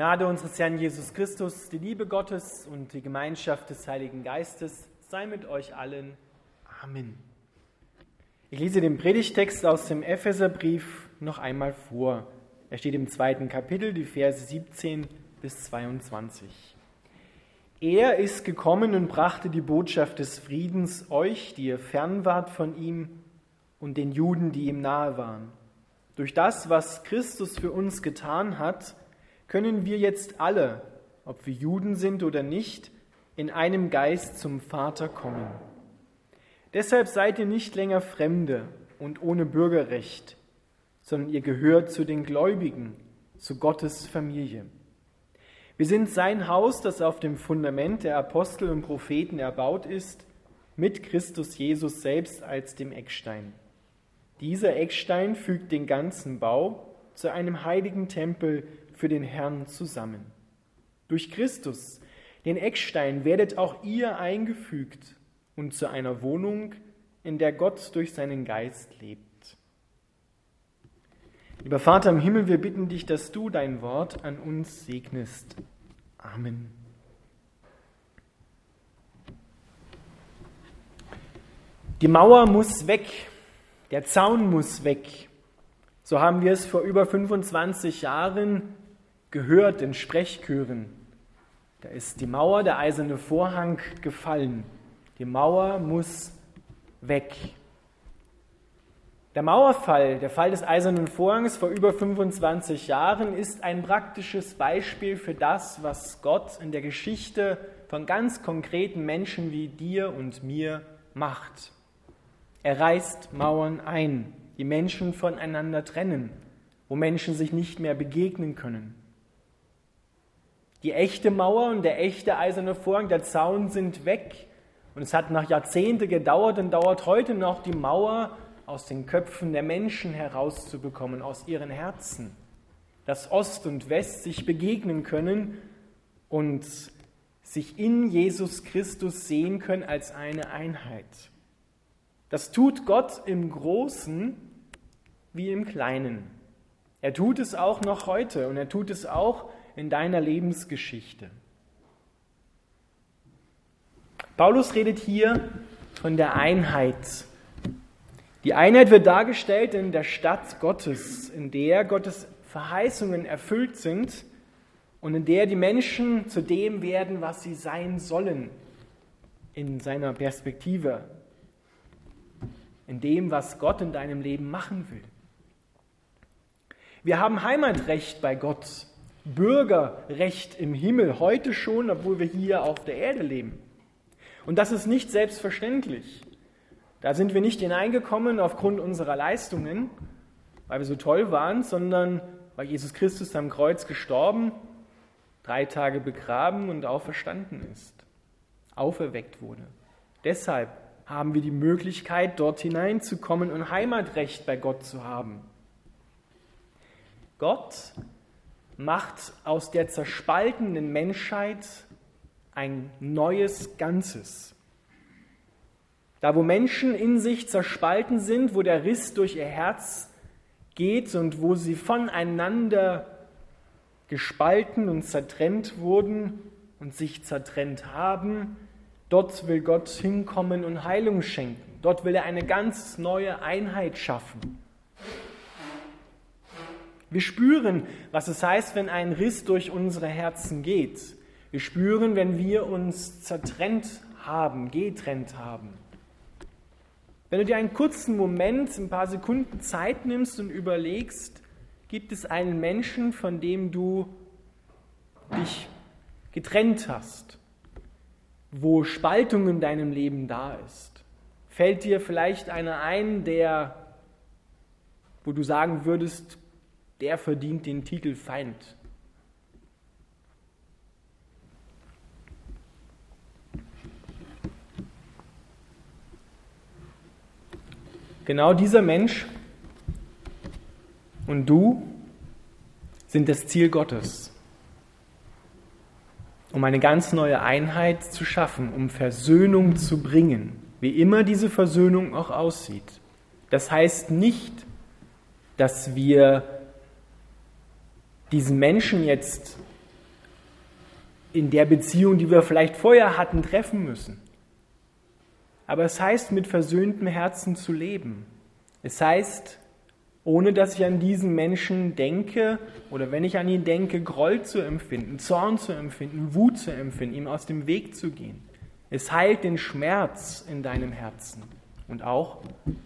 Gnade unseres Herrn Jesus Christus, die Liebe Gottes und die Gemeinschaft des Heiligen Geistes sei mit euch allen. Amen. Ich lese den Predigtext aus dem Epheserbrief noch einmal vor. Er steht im zweiten Kapitel, die Verse 17 bis 22. Er ist gekommen und brachte die Botschaft des Friedens euch, die ihr fern wart von ihm, und den Juden, die ihm nahe waren. Durch das, was Christus für uns getan hat, können wir jetzt alle, ob wir Juden sind oder nicht, in einem Geist zum Vater kommen. Deshalb seid ihr nicht länger Fremde und ohne Bürgerrecht, sondern ihr gehört zu den Gläubigen, zu Gottes Familie. Wir sind sein Haus, das auf dem Fundament der Apostel und Propheten erbaut ist, mit Christus Jesus selbst als dem Eckstein. Dieser Eckstein fügt den ganzen Bau zu einem heiligen Tempel für den Herrn zusammen. Durch Christus, den Eckstein, werdet auch ihr eingefügt und zu einer Wohnung, in der Gott durch seinen Geist lebt. Lieber Vater im Himmel, wir bitten dich, dass du dein Wort an uns segnest. Amen. Die Mauer muss weg, der Zaun muss weg. So haben wir es vor über 25 Jahren gehört in Sprechchören. Da ist die Mauer, der eiserne Vorhang gefallen. Die Mauer muss weg. Der Mauerfall, der Fall des eisernen Vorhangs vor über 25 Jahren, ist ein praktisches Beispiel für das, was Gott in der Geschichte von ganz konkreten Menschen wie dir und mir macht. Er reißt Mauern ein, die Menschen voneinander trennen, wo Menschen sich nicht mehr begegnen können. Die echte Mauer und der echte eiserne Vorhang, der Zaun sind weg. Und es hat nach Jahrzehnten gedauert und dauert heute noch, die Mauer aus den Köpfen der Menschen herauszubekommen, aus ihren Herzen. Dass Ost und West sich begegnen können und sich in Jesus Christus sehen können als eine Einheit. Das tut Gott im Großen wie im Kleinen. Er tut es auch noch heute und er tut es auch in deiner Lebensgeschichte. Paulus redet hier von der Einheit. Die Einheit wird dargestellt in der Stadt Gottes, in der Gottes Verheißungen erfüllt sind und in der die Menschen zu dem werden, was sie sein sollen, in seiner Perspektive, in dem, was Gott in deinem Leben machen will. Wir haben Heimatrecht bei Gott. Bürgerrecht im Himmel, heute schon, obwohl wir hier auf der Erde leben. Und das ist nicht selbstverständlich. Da sind wir nicht hineingekommen aufgrund unserer Leistungen, weil wir so toll waren, sondern weil Jesus Christus am Kreuz gestorben, drei Tage begraben und auferstanden ist, auferweckt wurde. Deshalb haben wir die Möglichkeit, dort hineinzukommen und Heimatrecht bei Gott zu haben. Gott macht aus der zerspaltenen Menschheit ein neues Ganzes. Da, wo Menschen in sich zerspalten sind, wo der Riss durch ihr Herz geht und wo sie voneinander gespalten und zertrennt wurden und sich zertrennt haben, dort will Gott hinkommen und Heilung schenken. Dort will er eine ganz neue Einheit schaffen. Wir spüren, was es heißt, wenn ein Riss durch unsere Herzen geht. Wir spüren, wenn wir uns zertrennt haben, getrennt haben. Wenn du dir einen kurzen Moment, ein paar Sekunden Zeit nimmst und überlegst, gibt es einen Menschen, von dem du dich getrennt hast, wo Spaltung in deinem Leben da ist? Fällt dir vielleicht einer ein, der, wo du sagen würdest, der verdient den Titel Feind. Genau dieser Mensch und du sind das Ziel Gottes, um eine ganz neue Einheit zu schaffen, um Versöhnung zu bringen, wie immer diese Versöhnung auch aussieht. Das heißt nicht, dass wir diesen Menschen jetzt in der Beziehung, die wir vielleicht vorher hatten, treffen müssen. Aber es heißt, mit versöhntem Herzen zu leben. Es heißt, ohne dass ich an diesen Menschen denke oder wenn ich an ihn denke, Groll zu empfinden, Zorn zu empfinden, Wut zu empfinden, ihm aus dem Weg zu gehen. Es heilt den Schmerz in deinem Herzen und auch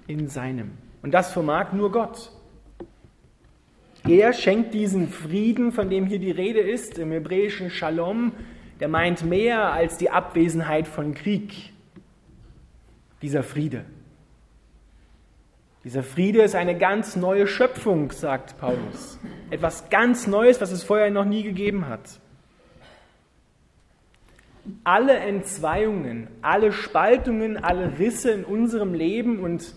in seinem. Und das vermag nur Gott. Er schenkt diesen Frieden, von dem hier die Rede ist, im hebräischen Shalom, der meint mehr als die Abwesenheit von Krieg. Dieser Friede. Dieser Friede ist eine ganz neue Schöpfung, sagt Paulus. Etwas ganz Neues, was es vorher noch nie gegeben hat. Alle Entzweiungen, alle Spaltungen, alle Risse in unserem Leben und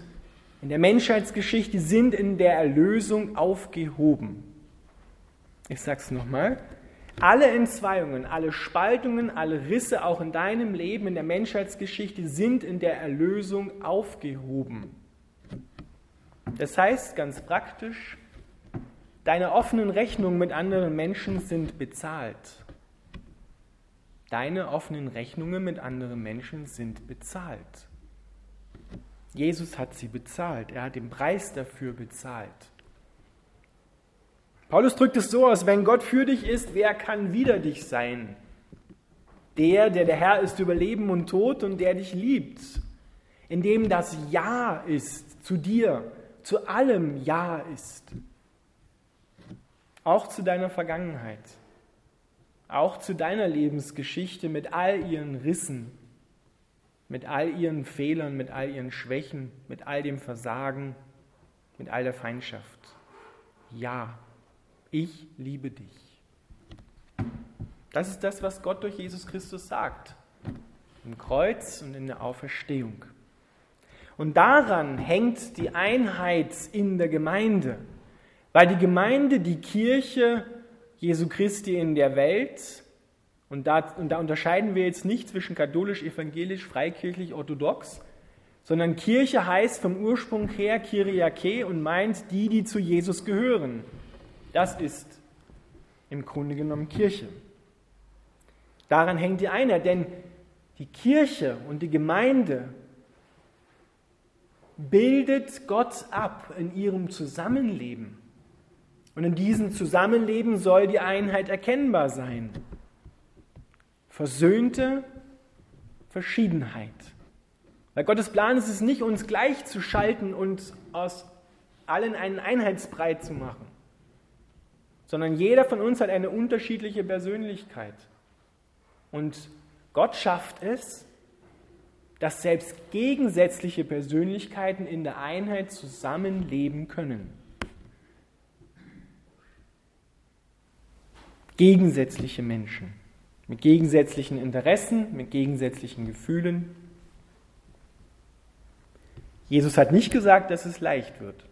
in der Menschheitsgeschichte sind in der Erlösung aufgehoben. Ich sage es nochmal. Alle Entzweiungen, alle Spaltungen, alle Risse auch in deinem Leben, in der Menschheitsgeschichte sind in der Erlösung aufgehoben. Das heißt ganz praktisch, deine offenen Rechnungen mit anderen Menschen sind bezahlt. Deine offenen Rechnungen mit anderen Menschen sind bezahlt. Jesus hat sie bezahlt. Er hat den Preis dafür bezahlt. Paulus drückt es so aus, wenn Gott für dich ist, wer kann wider dich sein? Der, der der Herr ist über Leben und Tod und der dich liebt, in dem das Ja ist zu dir, zu allem Ja ist. Auch zu deiner Vergangenheit, auch zu deiner Lebensgeschichte mit all ihren Rissen, mit all ihren Fehlern, mit all ihren Schwächen, mit all dem Versagen, mit all der Feindschaft. Ja, ich liebe dich. Das ist das, was Gott durch Jesus Christus sagt. Im Kreuz und in der Auferstehung. Und daran hängt die Einheit in der Gemeinde, weil die Gemeinde, die Kirche Jesu Christi in der Welt, und da, und da unterscheiden wir jetzt nicht zwischen katholisch, evangelisch, freikirchlich, orthodox, sondern Kirche heißt vom Ursprung her Kyriake und meint die, die zu Jesus gehören. Das ist im Grunde genommen Kirche. Daran hängt die Einheit, denn die Kirche und die Gemeinde bildet Gott ab in ihrem Zusammenleben. Und in diesem Zusammenleben soll die Einheit erkennbar sein. Versöhnte Verschiedenheit. Weil Gottes Plan ist es nicht, uns gleichzuschalten und aus allen einen Einheitsbrei zu machen, sondern jeder von uns hat eine unterschiedliche Persönlichkeit. Und Gott schafft es, dass selbst gegensätzliche Persönlichkeiten in der Einheit zusammenleben können. Gegensätzliche Menschen mit gegensätzlichen Interessen, mit gegensätzlichen Gefühlen. Jesus hat nicht gesagt, dass es leicht wird.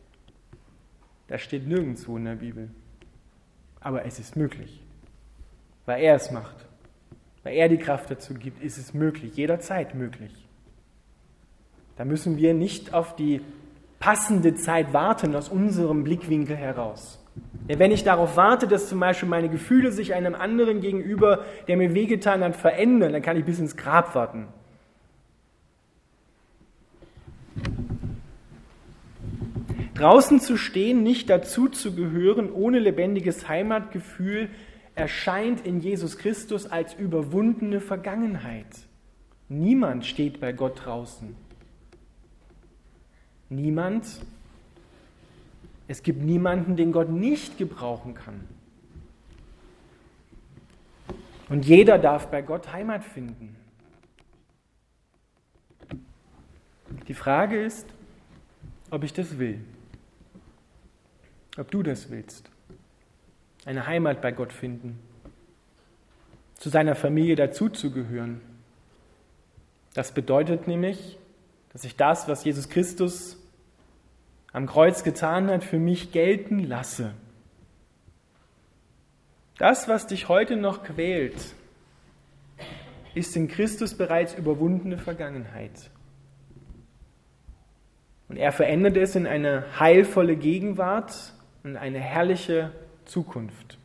Das steht nirgendwo in der Bibel. Aber es ist möglich, weil er es macht. Weil er die Kraft dazu gibt, ist es möglich, jederzeit möglich. Da müssen wir nicht auf die passende Zeit warten aus unserem Blickwinkel heraus. Denn wenn ich darauf warte, dass zum Beispiel meine Gefühle sich einem anderen gegenüber, der mir wehgetan hat, verändern, dann kann ich bis ins Grab warten. Draußen zu stehen, nicht dazu zu gehören, ohne lebendiges Heimatgefühl, erscheint in Jesus Christus als überwundene Vergangenheit. Niemand steht bei Gott draußen. Niemand. Es gibt niemanden, den Gott nicht gebrauchen kann. Und jeder darf bei Gott Heimat finden. Die Frage ist, ob ich das will. Ob du das willst. Eine Heimat bei Gott finden. Zu seiner Familie dazuzugehören. Das bedeutet nämlich, dass ich das, was Jesus Christus am Kreuz getan hat, für mich gelten lasse. Das, was dich heute noch quält, ist in Christus bereits überwundene Vergangenheit. Und er verändert es in eine heilvolle Gegenwart und eine herrliche Zukunft.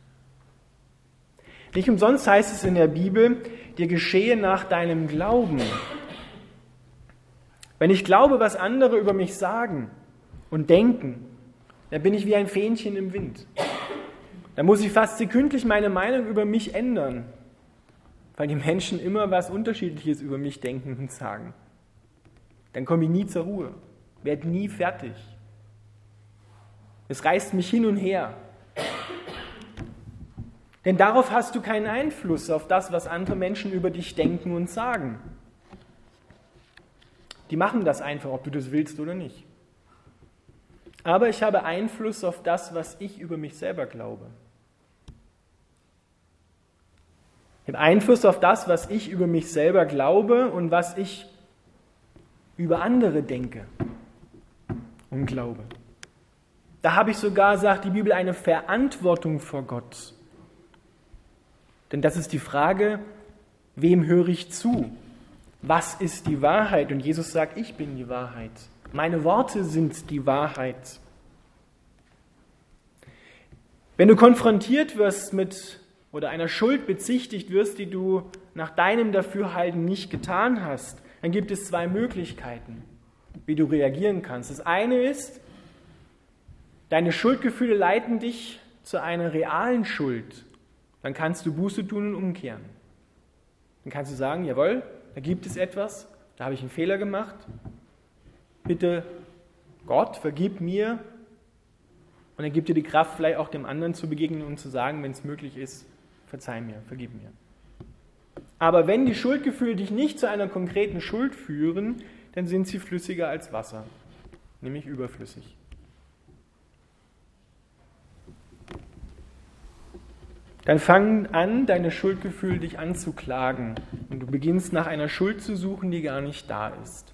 Nicht umsonst heißt es in der Bibel, dir geschehe nach deinem Glauben. Wenn ich glaube, was andere über mich sagen und denken, dann bin ich wie ein Fähnchen im Wind. Dann muss ich fast sekündlich meine Meinung über mich ändern, weil die Menschen immer was Unterschiedliches über mich denken und sagen. Dann komme ich nie zur Ruhe, werde nie fertig. Es reißt mich hin und her. Denn darauf hast du keinen Einfluss auf das, was andere Menschen über dich denken und sagen. Die machen das einfach, ob du das willst oder nicht. Aber ich habe Einfluss auf das, was ich über mich selber glaube. Ich habe Einfluss auf das, was ich über mich selber glaube und was ich über andere denke und glaube. Da habe ich sogar, sagt die Bibel, eine Verantwortung vor Gott. Denn das ist die Frage, wem höre ich zu? Was ist die Wahrheit? Und Jesus sagt, ich bin die Wahrheit. Meine Worte sind die Wahrheit. Wenn du konfrontiert wirst mit oder einer Schuld bezichtigt wirst, die du nach deinem Dafürhalten nicht getan hast, dann gibt es zwei Möglichkeiten, wie du reagieren kannst. Das eine ist, deine Schuldgefühle leiten dich zu einer realen Schuld. Dann kannst du Buße tun und umkehren. Dann kannst du sagen, jawohl, da gibt es etwas, da habe ich einen Fehler gemacht. Bitte, Gott, vergib mir. Und er gibt dir die Kraft, vielleicht auch dem anderen zu begegnen und zu sagen, wenn es möglich ist, verzeih mir, vergib mir. Aber wenn die Schuldgefühle dich nicht zu einer konkreten Schuld führen, dann sind sie flüssiger als Wasser, nämlich überflüssig. Dann fang an, deine Schuldgefühle dich anzuklagen und du beginnst nach einer Schuld zu suchen, die gar nicht da ist.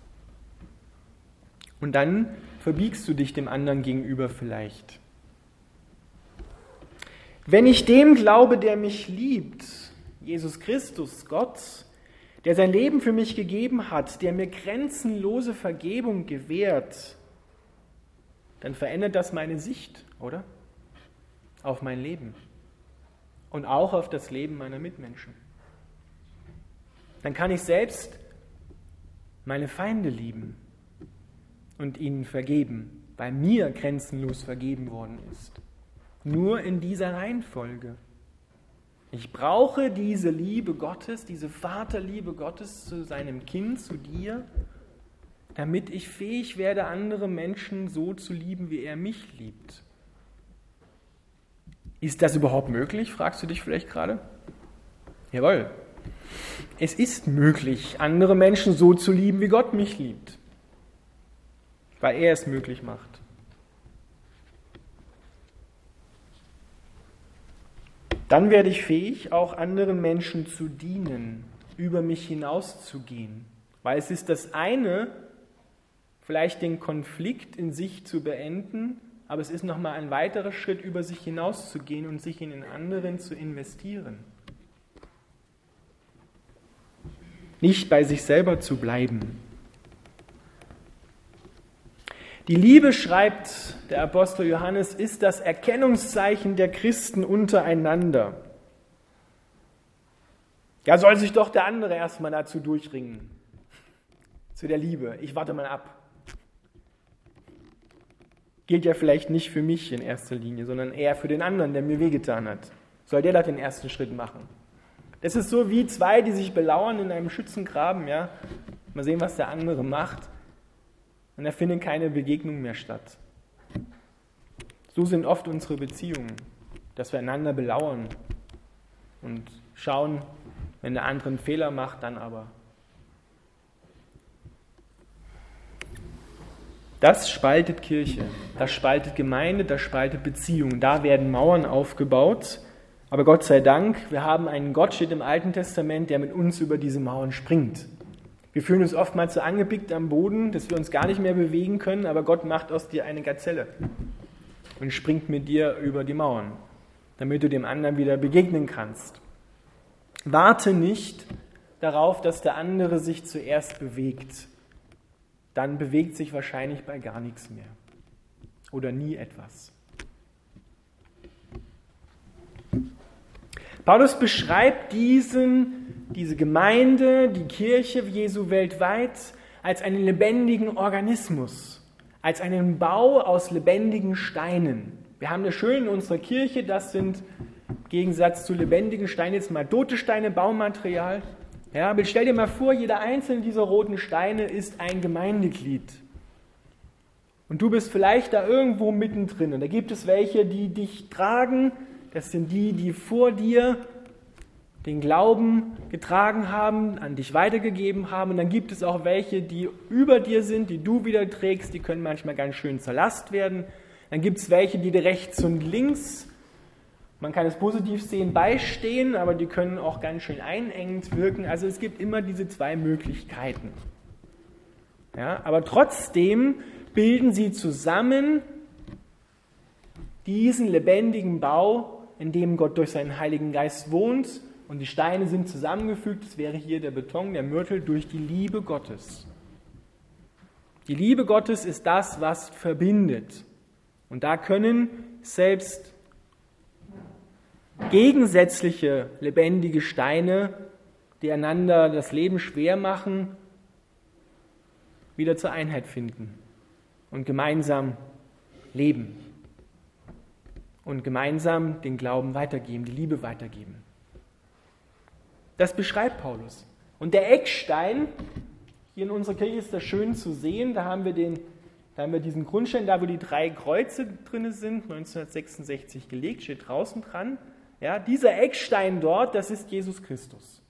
Und dann verbiegst du dich dem anderen gegenüber vielleicht. Wenn ich dem glaube, der mich liebt, Jesus Christus, Gott, der sein Leben für mich gegeben hat, der mir grenzenlose Vergebung gewährt, dann verändert das meine Sicht, oder? Auf mein Leben und auch auf das Leben meiner Mitmenschen. Dann kann ich selbst meine Feinde lieben und ihnen vergeben, weil mir grenzenlos vergeben worden ist. Nur in dieser Reihenfolge. Ich brauche diese Liebe Gottes, diese Vaterliebe Gottes zu seinem Kind, zu dir, damit ich fähig werde, andere Menschen so zu lieben, wie er mich liebt. Ist das überhaupt möglich, fragst du dich vielleicht gerade? Jawohl. Es ist möglich, andere Menschen so zu lieben, wie Gott mich liebt, weil er es möglich macht. Dann werde ich fähig, auch anderen Menschen zu dienen, über mich hinauszugehen. Weil es ist das eine, vielleicht den Konflikt in sich zu beenden, aber es ist nochmal ein weiterer Schritt, über sich hinauszugehen und sich in den anderen zu investieren. Nicht bei sich selber zu bleiben. Die Liebe, schreibt der Apostel Johannes, ist das Erkennungszeichen der Christen untereinander. Ja, soll sich doch der andere erstmal dazu durchringen. Zu der Liebe. Ich warte mal ab gilt ja vielleicht nicht für mich in erster Linie, sondern eher für den anderen, der mir wehgetan hat. Soll der da den ersten Schritt machen? Das ist so wie zwei, die sich belauern in einem Schützengraben, ja. Mal sehen, was der andere macht. Und da findet keine Begegnung mehr statt. So sind oft unsere Beziehungen, dass wir einander belauern und schauen, wenn der andere einen Fehler macht, dann aber Das spaltet Kirche, das spaltet Gemeinde, das spaltet Beziehungen. Da werden Mauern aufgebaut. Aber Gott sei Dank, wir haben einen Gott, steht im Alten Testament, der mit uns über diese Mauern springt. Wir fühlen uns oftmals so angepickt am Boden, dass wir uns gar nicht mehr bewegen können, aber Gott macht aus dir eine Gazelle und springt mit dir über die Mauern, damit du dem anderen wieder begegnen kannst. Warte nicht darauf, dass der andere sich zuerst bewegt dann bewegt sich wahrscheinlich bei gar nichts mehr oder nie etwas. Paulus beschreibt diesen, diese Gemeinde, die Kirche Jesu weltweit als einen lebendigen Organismus, als einen Bau aus lebendigen Steinen. Wir haben das schön in unserer Kirche, das sind im Gegensatz zu lebendigen Steinen jetzt mal tote Steine, Baumaterial. Ja, aber stell dir mal vor, jeder einzelne dieser roten Steine ist ein Gemeindeglied. Und du bist vielleicht da irgendwo mittendrin. Und da gibt es welche, die dich tragen. Das sind die, die vor dir den Glauben getragen haben, an dich weitergegeben haben. Und dann gibt es auch welche, die über dir sind, die du wieder trägst. Die können manchmal ganz schön zur Last werden. Dann gibt es welche, die dir rechts und links, man kann es positiv sehen, beistehen, aber die können auch ganz schön einengend wirken. Also es gibt immer diese zwei Möglichkeiten. Ja, aber trotzdem bilden sie zusammen diesen lebendigen Bau, in dem Gott durch seinen Heiligen Geist wohnt und die Steine sind zusammengefügt. Das wäre hier der Beton, der Mörtel durch die Liebe Gottes. Die Liebe Gottes ist das, was verbindet. Und da können selbst gegensätzliche lebendige Steine, die einander das Leben schwer machen, wieder zur Einheit finden und gemeinsam leben und gemeinsam den Glauben weitergeben, die Liebe weitergeben. Das beschreibt Paulus. Und der Eckstein, hier in unserer Kirche ist das schön zu sehen, da haben wir, den, da haben wir diesen Grundstein, da wo die drei Kreuze drin sind, 1966 gelegt, steht draußen dran. Ja, dieser Eckstein dort, das ist Jesus Christus.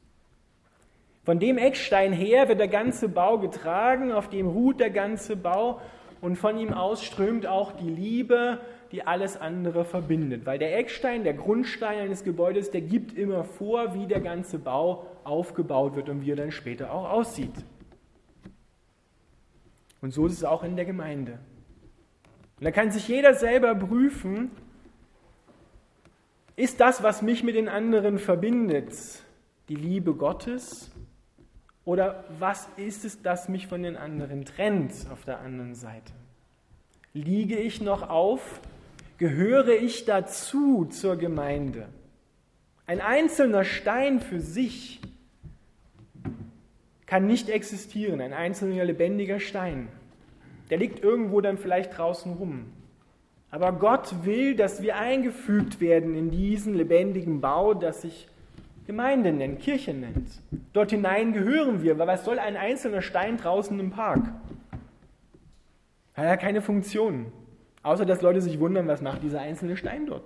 Von dem Eckstein her wird der ganze Bau getragen, auf dem ruht der ganze Bau und von ihm aus strömt auch die Liebe, die alles andere verbindet. Weil der Eckstein, der Grundstein eines Gebäudes, der gibt immer vor, wie der ganze Bau aufgebaut wird und wie er dann später auch aussieht. Und so ist es auch in der Gemeinde. Und da kann sich jeder selber prüfen, ist das, was mich mit den anderen verbindet, die Liebe Gottes oder was ist es, das mich von den anderen trennt auf der anderen Seite? Liege ich noch auf? Gehöre ich dazu zur Gemeinde? Ein einzelner Stein für sich kann nicht existieren, ein einzelner lebendiger Stein. Der liegt irgendwo dann vielleicht draußen rum. Aber Gott will, dass wir eingefügt werden in diesen lebendigen Bau, das sich Gemeinde nennt, Kirche nennt. Dort hinein gehören wir, weil was soll ein einzelner Stein draußen im Park? Hat ja keine Funktion. Außer dass Leute sich wundern, was macht dieser einzelne Stein dort?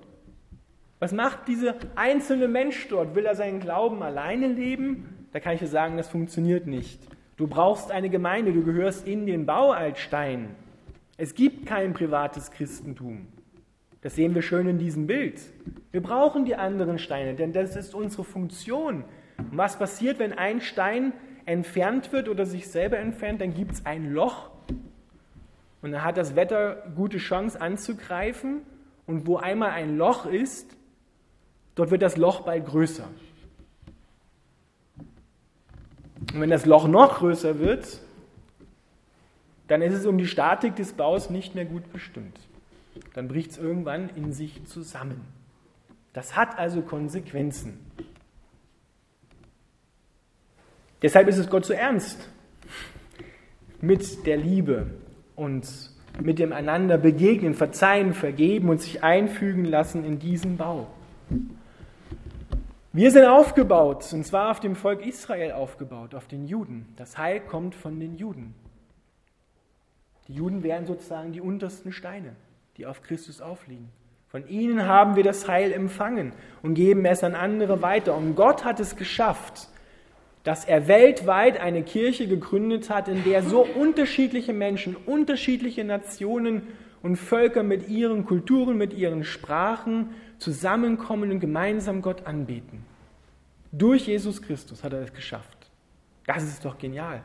Was macht dieser einzelne Mensch dort? Will er seinen Glauben alleine leben? Da kann ich dir sagen, das funktioniert nicht. Du brauchst eine Gemeinde, du gehörst in den Bau als Stein. Es gibt kein privates Christentum. Das sehen wir schön in diesem Bild. Wir brauchen die anderen Steine, denn das ist unsere Funktion. Und was passiert, wenn ein Stein entfernt wird oder sich selber entfernt? Dann gibt es ein Loch und dann hat das Wetter gute Chance anzugreifen. Und wo einmal ein Loch ist, dort wird das Loch bald größer. Und wenn das Loch noch größer wird, dann ist es um die Statik des Baus nicht mehr gut bestimmt dann bricht es irgendwann in sich zusammen. Das hat also Konsequenzen. Deshalb ist es Gott so ernst mit der Liebe und mit dem einander begegnen, verzeihen, vergeben und sich einfügen lassen in diesen Bau. Wir sind aufgebaut, und zwar auf dem Volk Israel aufgebaut, auf den Juden. Das Heil kommt von den Juden. Die Juden wären sozusagen die untersten Steine die auf Christus aufliegen. Von ihnen haben wir das Heil empfangen und geben es an andere weiter. Und Gott hat es geschafft, dass er weltweit eine Kirche gegründet hat, in der so unterschiedliche Menschen, unterschiedliche Nationen und Völker mit ihren Kulturen, mit ihren Sprachen zusammenkommen und gemeinsam Gott anbeten. Durch Jesus Christus hat er es geschafft. Das ist doch genial.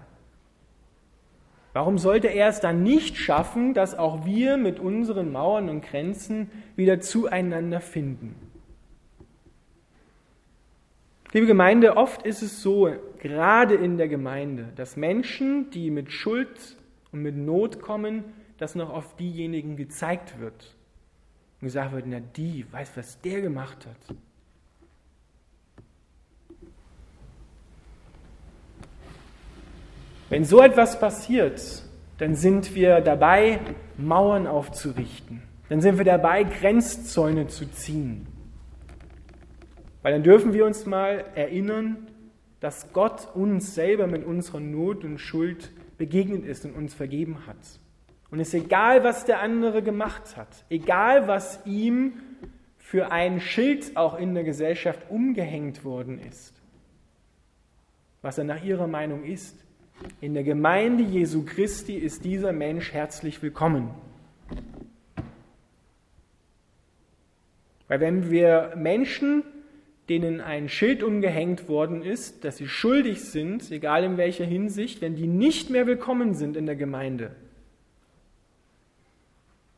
Warum sollte er es dann nicht schaffen, dass auch wir mit unseren Mauern und Grenzen wieder zueinander finden? Liebe Gemeinde, oft ist es so, gerade in der Gemeinde, dass Menschen, die mit Schuld und mit Not kommen, dass noch auf diejenigen gezeigt wird. Und gesagt wird, na die, weiß, was der gemacht hat. Wenn so etwas passiert, dann sind wir dabei, Mauern aufzurichten. Dann sind wir dabei, Grenzzäune zu ziehen. Weil dann dürfen wir uns mal erinnern, dass Gott uns selber mit unserer Not und Schuld begegnet ist und uns vergeben hat. Und es ist egal, was der andere gemacht hat, egal, was ihm für ein Schild auch in der Gesellschaft umgehängt worden ist, was er nach ihrer Meinung ist, in der Gemeinde Jesu Christi ist dieser Mensch herzlich willkommen. Weil wenn wir Menschen, denen ein Schild umgehängt worden ist, dass sie schuldig sind, egal in welcher Hinsicht, wenn die nicht mehr willkommen sind in der Gemeinde,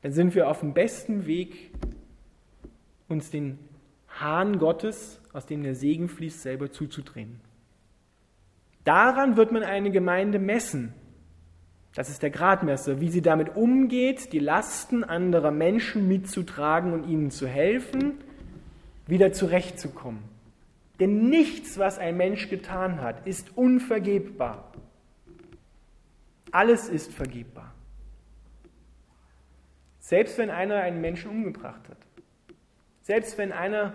dann sind wir auf dem besten Weg, uns den Hahn Gottes, aus dem der Segen fließt, selber zuzudrehen. Daran wird man eine Gemeinde messen. Das ist der Gradmesser, wie sie damit umgeht, die Lasten anderer Menschen mitzutragen und ihnen zu helfen, wieder zurechtzukommen. Denn nichts, was ein Mensch getan hat, ist unvergebbar. Alles ist vergebbar. Selbst wenn einer einen Menschen umgebracht hat. Selbst wenn einer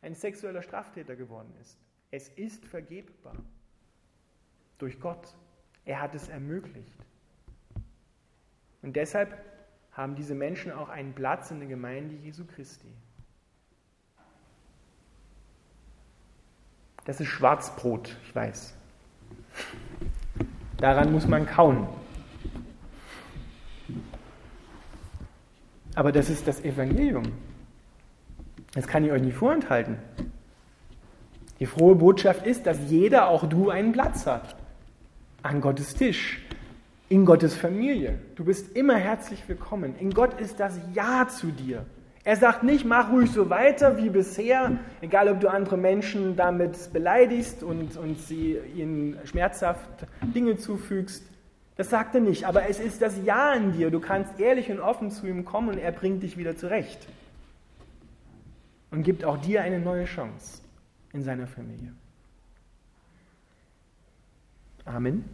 ein sexueller Straftäter geworden ist. Es ist vergebbar. Durch Gott. Er hat es ermöglicht. Und deshalb haben diese Menschen auch einen Platz in der Gemeinde Jesu Christi. Das ist Schwarzbrot, ich weiß. Daran muss man kauen. Aber das ist das Evangelium. Das kann ich euch nicht vorenthalten. Die frohe Botschaft ist, dass jeder, auch du, einen Platz hat. An Gottes Tisch, in Gottes Familie. Du bist immer herzlich willkommen. In Gott ist das Ja zu dir. Er sagt nicht, mach ruhig so weiter wie bisher, egal ob du andere Menschen damit beleidigst und, und sie ihnen schmerzhaft Dinge zufügst. Das sagt er nicht, aber es ist das Ja in dir. Du kannst ehrlich und offen zu ihm kommen und er bringt dich wieder zurecht. Und gibt auch dir eine neue Chance in seiner Familie. Amen.